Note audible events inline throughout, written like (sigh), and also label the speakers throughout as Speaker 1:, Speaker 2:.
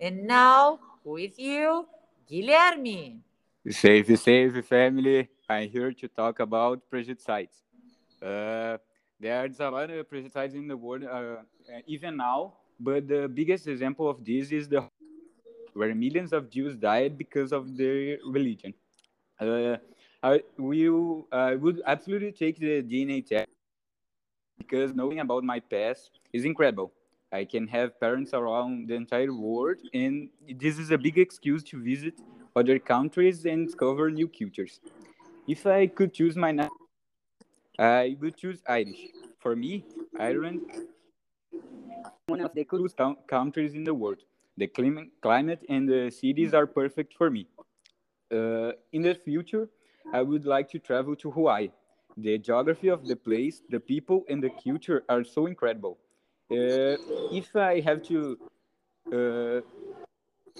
Speaker 1: And now, with you, Guilherme.
Speaker 2: Save, save, family. I'm here to talk about projectiles. Uh, there's a lot of projectiles in the world, uh, even now, but the biggest example of this is the where millions of Jews died because of their religion. Uh, I will uh, would absolutely take the DNA test because knowing about my past is incredible. I can have parents around the entire world, and this is a big excuse to visit other countries and discover new cultures. If I could choose my name, I would choose Irish. For me, Ireland one of the coolest countries in the world. The climate and the cities are perfect for me. Uh, in the future, I would like to travel to Hawaii. The geography of the place, the people, and the culture are so incredible. Uh, if I have to uh,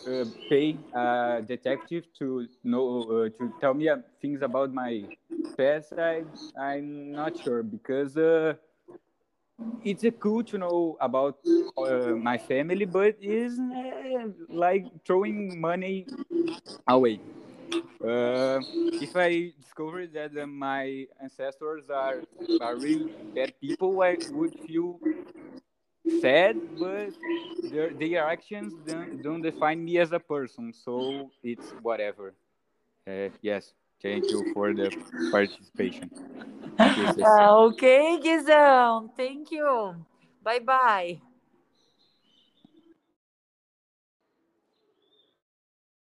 Speaker 2: uh, pay a detective to know uh, to tell me uh, things about my past, I I'm not sure because it's cool to know about my family, but is like throwing money away. Uh, if I discover that uh, my ancestors are, are really bad people, I would feel sad, but their, their actions don't, don't define me as a person. So it's whatever. Uh, yes, thank you for the participation. (laughs)
Speaker 1: Uh, ok, Guizão. Thank you. Bye bye.